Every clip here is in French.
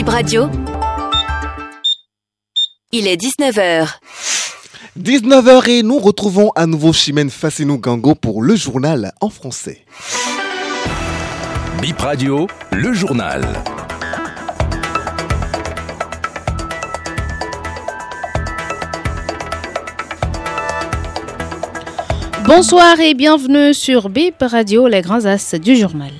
Bip Radio. Il est 19h. 19h et nous retrouvons à nouveau Chimène Fassinou Gango pour le journal en français. Bip Radio, le journal. Bonsoir et bienvenue sur BIP Radio, les grands as du journal.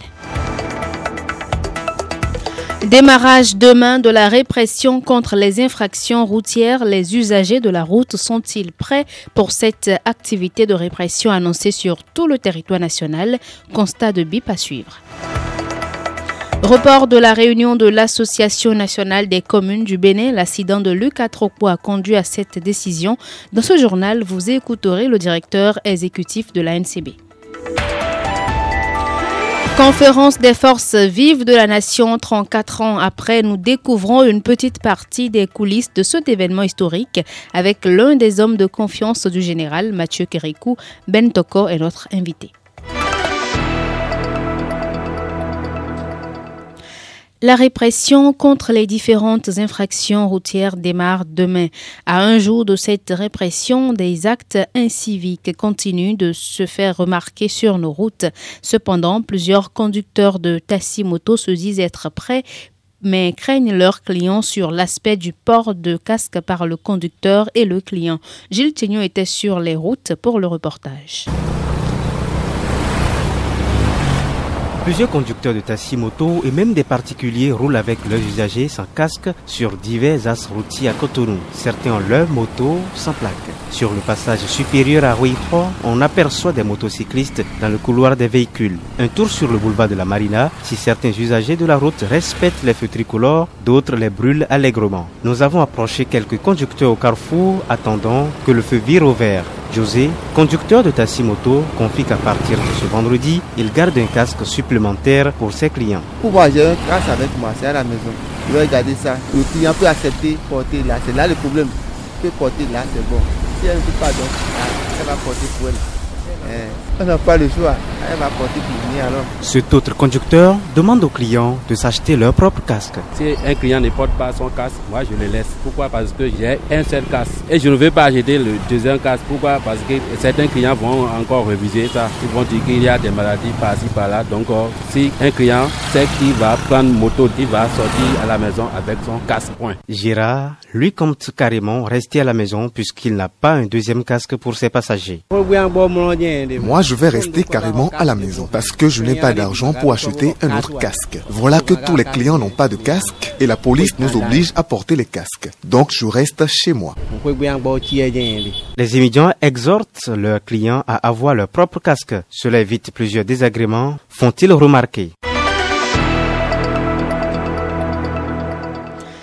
Démarrage demain de la répression contre les infractions routières. Les usagers de la route sont-ils prêts pour cette activité de répression annoncée sur tout le territoire national? Constat de BIP à suivre. Report de la réunion de l'Association nationale des communes du Bénin, l'accident de Luc Atropo a conduit à cette décision. Dans ce journal, vous écouterez le directeur exécutif de la NCB. Conférence des forces vives de la nation 34 ans après, nous découvrons une petite partie des coulisses de cet événement historique avec l'un des hommes de confiance du général Mathieu Kerikou, Ben Toko est notre invité. La répression contre les différentes infractions routières démarre demain. À un jour de cette répression, des actes inciviques continuent de se faire remarquer sur nos routes. Cependant, plusieurs conducteurs de taxi-moto se disent être prêts mais craignent leurs clients sur l'aspect du port de casque par le conducteur et le client. Gilles Tignon était sur les routes pour le reportage. Plusieurs conducteurs de taxi moto et même des particuliers roulent avec leurs usagers sans casque sur divers axes routiers à Cotonou. Certains ont leur moto sans plaque. Sur le passage supérieur à Rouille-3, on aperçoit des motocyclistes dans le couloir des véhicules. Un tour sur le boulevard de la Marina, si certains usagers de la route respectent les feux tricolores, d'autres les brûlent allègrement. Nous avons approché quelques conducteurs au carrefour attendant que le feu vire au vert. José, conducteur de taxi moto, confie qu'à partir de ce vendredi, il garde un casque supplémentaire pour ses clients. Pour moi, j'ai un casque avec moi, c'est à la maison. Je vais regarder ça. Le client peut accepter porter là. C'est là le problème. Il peut porter là, c'est bon. Si elle ne peut pas, donc, elle va porter pour elle. On n'a pas le choix. Elle va porter venir alors. Cet autre conducteur demande aux clients de s'acheter leur propre casque. Si un client ne porte pas son casque, moi je le laisse. Pourquoi? Parce que j'ai un seul casque. Et je ne veux pas acheter le deuxième casque. Pourquoi? Parce que certains clients vont encore réviser ça. Ils vont dire qu'il y a des maladies par-ci, par-là. Donc, si un client sait qu'il va prendre moto, il va sortir à la maison avec son casque. Point. Gérard, lui, compte carrément rester à la maison puisqu'il n'a pas un deuxième casque pour ses passagers. Moi, je vais rester carrément à la maison parce que je n'ai pas d'argent pour acheter un autre casque. Voilà que tous les clients n'ont pas de casque et la police nous oblige à porter les casques. Donc, je reste chez moi. Les immigrants exhortent leurs clients à avoir leur propre casque. Cela évite plusieurs désagréments, font-ils remarquer.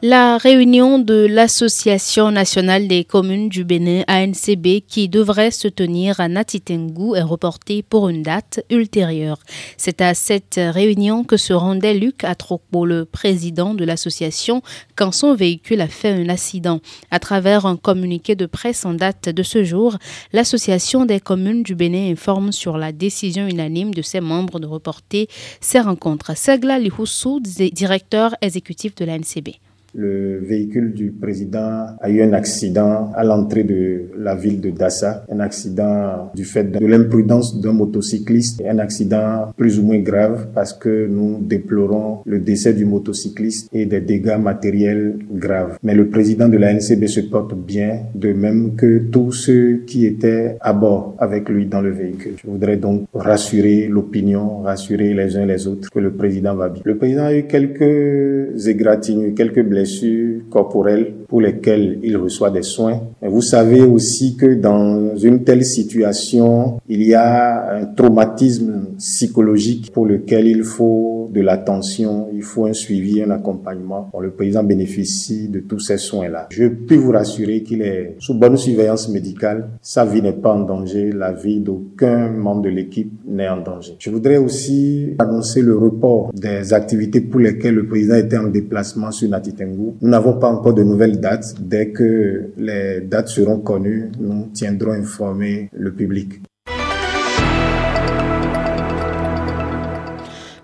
La réunion de l'Association nationale des communes du Bénin, ANCB, qui devrait se tenir à Natitengu, est reportée pour une date ultérieure. C'est à cette réunion que se rendait Luc Atropo, le président de l'association, quand son véhicule a fait un accident. À travers un communiqué de presse en date de ce jour, l'Association des communes du Bénin informe sur la décision unanime de ses membres de reporter ces rencontres. Segla Lihoussou, directeur exécutif de l'ANCB. Le véhicule du président a eu un accident à l'entrée de la ville de Dassa, un accident du fait de l'imprudence d'un motocycliste, un accident plus ou moins grave parce que nous déplorons le décès du motocycliste et des dégâts matériels graves. Mais le président de la NCB se porte bien, de même que tous ceux qui étaient à bord avec lui dans le véhicule. Je voudrais donc rassurer l'opinion, rassurer les uns les autres que le président va bien. Le président a eu quelques égratignures, quelques blessures corporelles pour lesquelles il reçoit des soins. Mais vous savez aussi que dans une telle situation, il y a un traumatisme psychologique pour lequel il faut de l'attention, il faut un suivi, un accompagnement. le président bénéficie de tous ces soins-là. Je peux vous rassurer qu'il est sous bonne surveillance médicale. Sa vie n'est pas en danger. La vie d'aucun membre de l'équipe n'est en danger. Je voudrais aussi annoncer le report des activités pour lesquelles le président était en déplacement sur Natitengu nous n'avons pas encore de nouvelles dates. Dès que les dates seront connues, nous tiendrons informer le public.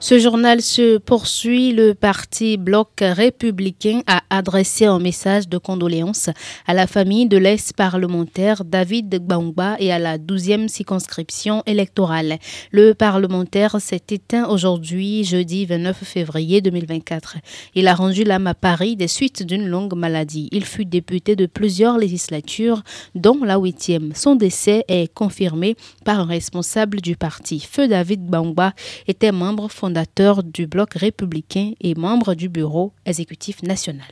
Ce journal se poursuit. Le parti Bloc républicain a adressé un message de condoléances à la famille de l'ex-parlementaire David Gbangba et à la 12e circonscription électorale. Le parlementaire s'est éteint aujourd'hui, jeudi 29 février 2024. Il a rendu l'âme à Paris des suites d'une longue maladie. Il fut député de plusieurs législatures, dont la huitième. Son décès est confirmé par un responsable du parti. Feu David Gbangba était membre fondateur fondateur du Bloc républicain et membre du bureau exécutif national.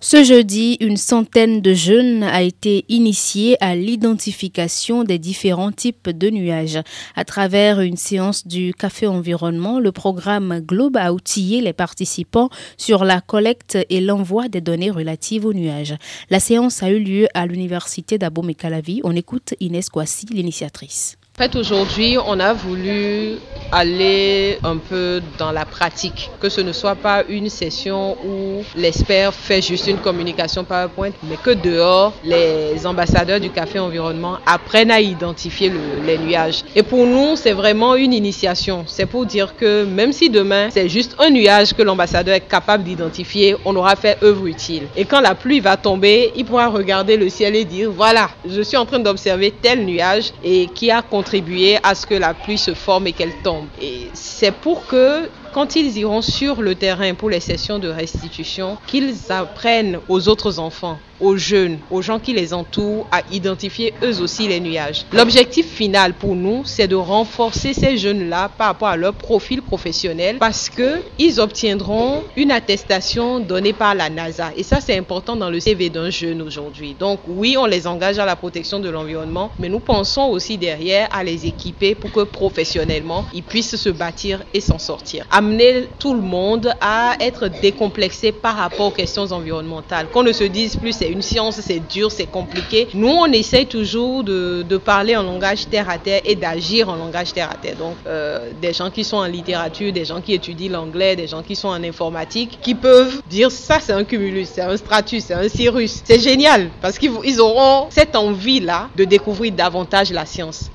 Ce jeudi, une centaine de jeunes a été initiée à l'identification des différents types de nuages. À travers une séance du Café Environnement, le programme Globe a outillé les participants sur la collecte et l'envoi des données relatives aux nuages. La séance a eu lieu à l'université d'Abomey-Calavi. On écoute Inès Kwasi, l'initiatrice. En fait, aujourd'hui, on a voulu aller un peu dans la pratique, que ce ne soit pas une session où l'expert fait juste une communication PowerPoint, mais que dehors, les ambassadeurs du café environnement apprennent à identifier les nuages. Et pour nous, c'est vraiment une initiation. C'est pour dire que même si demain, c'est juste un nuage que l'ambassadeur est capable d'identifier, on aura fait œuvre utile. Et quand la pluie va tomber, il pourra regarder le ciel et dire, voilà, je suis en train d'observer tel nuage et qui a contribué contribuer à ce que la pluie se forme et qu'elle tombe. Et c'est pour que quand ils iront sur le terrain pour les sessions de restitution, qu'ils apprennent aux autres enfants, aux jeunes, aux gens qui les entourent à identifier eux aussi les nuages. L'objectif final pour nous, c'est de renforcer ces jeunes-là par rapport à leur profil professionnel parce que ils obtiendront une attestation donnée par la NASA et ça c'est important dans le CV d'un jeune aujourd'hui. Donc oui, on les engage à la protection de l'environnement, mais nous pensons aussi derrière à les équiper pour que professionnellement ils puissent se bâtir et s'en sortir amener tout le monde à être décomplexé par rapport aux questions environnementales. Qu'on ne se dise plus c'est une science, c'est dur, c'est compliqué. Nous, on essaye toujours de, parler en langage terre à terre et d'agir en langage terre à terre. Donc, euh, des gens qui sont en littérature, des gens qui étudient l'anglais, des gens qui sont en informatique, qui peuvent dire ça c'est un cumulus, c'est un stratus, c'est un cirrus. C'est génial parce qu'ils auront cette envie-là de découvrir davantage la science.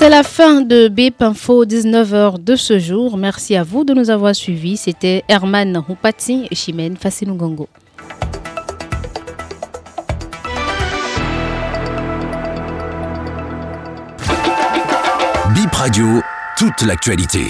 C'est la fin de BIP Info 19h de ce jour. Merci à vous de nous avoir suivis. C'était Herman Houpati et Chimène Fassinugongo. BIP Radio, toute l'actualité.